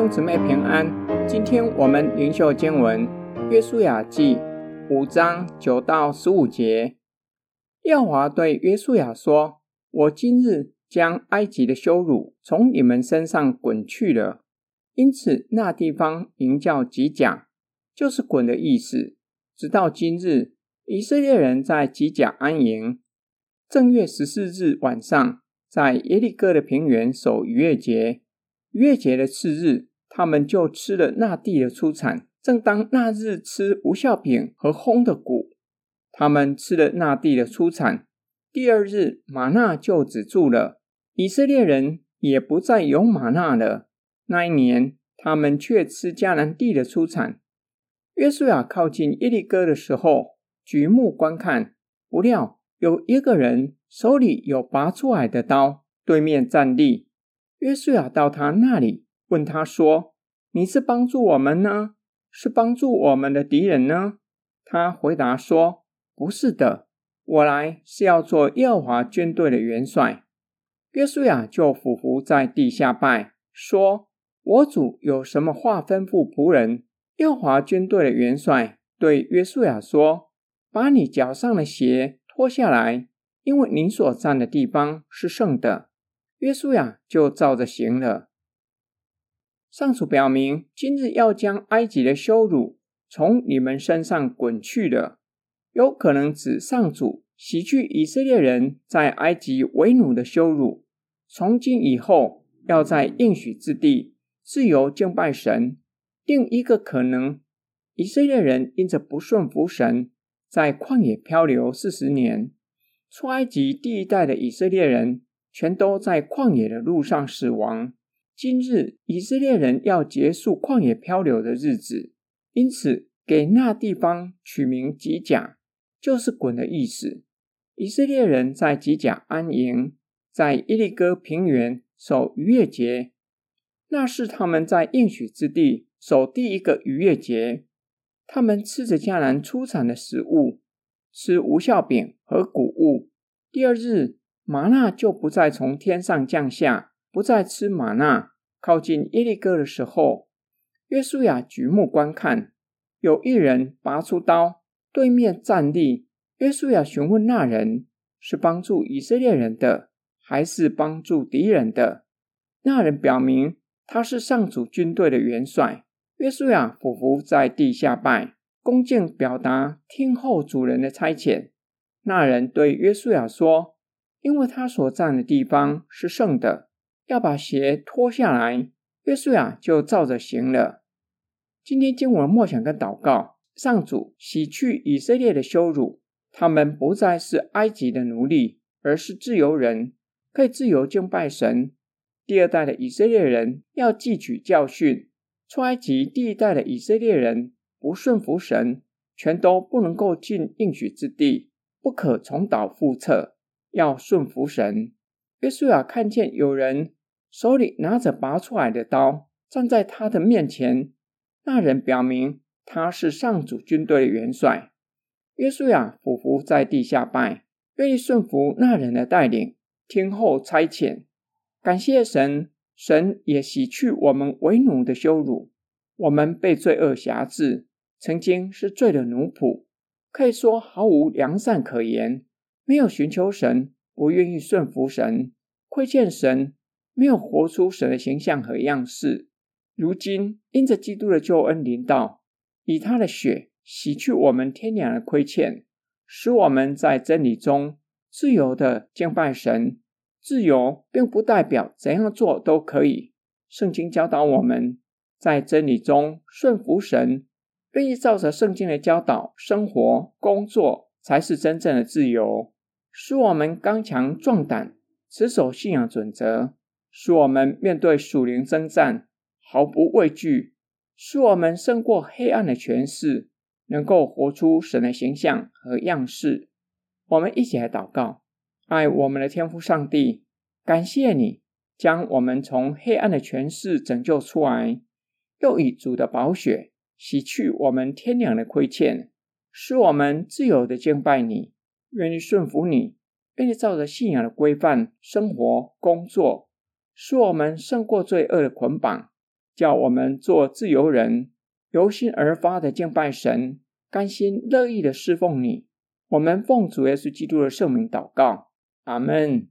兄姊妹平安，今天我们灵修经文《约书亚记》五章九到十五节。耀华对约书亚说：“我今日将埃及的羞辱从你们身上滚去了。”因此，那地方名叫吉甲，就是“滚”的意思。直到今日，以色列人在吉甲安营。正月十四日晚上，在耶利哥的平原守逾越节。逾越节的次日，他们就吃了那地的出产。正当那日吃无效饼和烘的谷，他们吃了那地的出产。第二日，玛纳就止住了，以色列人也不再有玛纳了。那一年，他们却吃迦南地的出产。约书亚靠近耶利哥的时候，举目观看，不料有一个人手里有拔出来的刀，对面站立。约书亚到他那里，问他说：“你是帮助我们呢，是帮助我们的敌人呢？”他回答说：“不是的，我来是要做耶和华军队的元帅。”约书亚就俯伏在地下拜，说：“我主有什么话吩咐仆人？”耶和华军队的元帅对约书亚说：“把你脚上的鞋脱下来，因为你所站的地方是圣的。”约书亚就照着行了。上主表明，今日要将埃及的羞辱从你们身上滚去的，有可能指上主洗去以色列人在埃及为奴的羞辱。从今以后，要在应许之地自由敬拜神。另一个可能，以色列人因着不顺服神，在旷野漂流四十年，出埃及第一代的以色列人。全都在旷野的路上死亡。今日以色列人要结束旷野漂流的日子，因此给那地方取名吉甲，就是“滚”的意思。以色列人在吉甲安营，在伊利哥平原守逾越节，那是他们在应许之地守第一个逾越节。他们吃着迦南出产的食物，吃无酵饼和谷物。第二日。玛纳就不再从天上降下，不再吃玛纳。靠近耶利哥的时候，约书亚举目观看，有一人拔出刀，对面站立。约书亚询问那人是帮助以色列人的，还是帮助敌人的？那人表明他是上主军队的元帅。约书亚俯伏在地下拜，恭敬表达听候主人的差遣。那人对约书亚说。因为他所站的地方是圣的，要把鞋脱下来。约书亚就照着行了。今天经文默想跟祷告，上主洗去以色列的羞辱，他们不再是埃及的奴隶，而是自由人，可以自由敬拜神。第二代的以色列人要汲取教训，出埃及第一代的以色列人不顺服神，全都不能够进应许之地，不可重蹈覆辙。要顺服神。约书亚看见有人手里拿着拔出来的刀，站在他的面前。那人表明他是上主军队的元帅。约书亚俯伏在地下拜，愿意顺服那人的带领，听候差遣。感谢神，神也洗去我们为奴的羞辱。我们被罪恶辖制，曾经是罪的奴仆，可以说毫无良善可言。没有寻求神，不愿意顺服神，亏欠神，没有活出神的形象和样式。如今因着基督的救恩临到，以他的血洗去我们天良的亏欠，使我们在真理中自由的敬拜神。自由并不代表怎样做都可以。圣经教导我们在真理中顺服神，愿意照着圣经的教导生活工作，才是真正的自由。使我们刚强壮胆，持守信仰准则；使我们面对属灵征战毫不畏惧；使我们胜过黑暗的权势，能够活出神的形象和样式。我们一起来祷告：爱我们的天父上帝，感谢你将我们从黑暗的权势拯救出来，又以主的宝血洗去我们天良的亏欠，使我们自由的敬拜你。愿意顺服你，愿意照着信仰的规范生活、工作，使我们胜过罪恶的捆绑，叫我们做自由人，由心而发的敬拜神，甘心乐意的侍奉你。我们奉主耶稣基督的圣名祷告，阿门。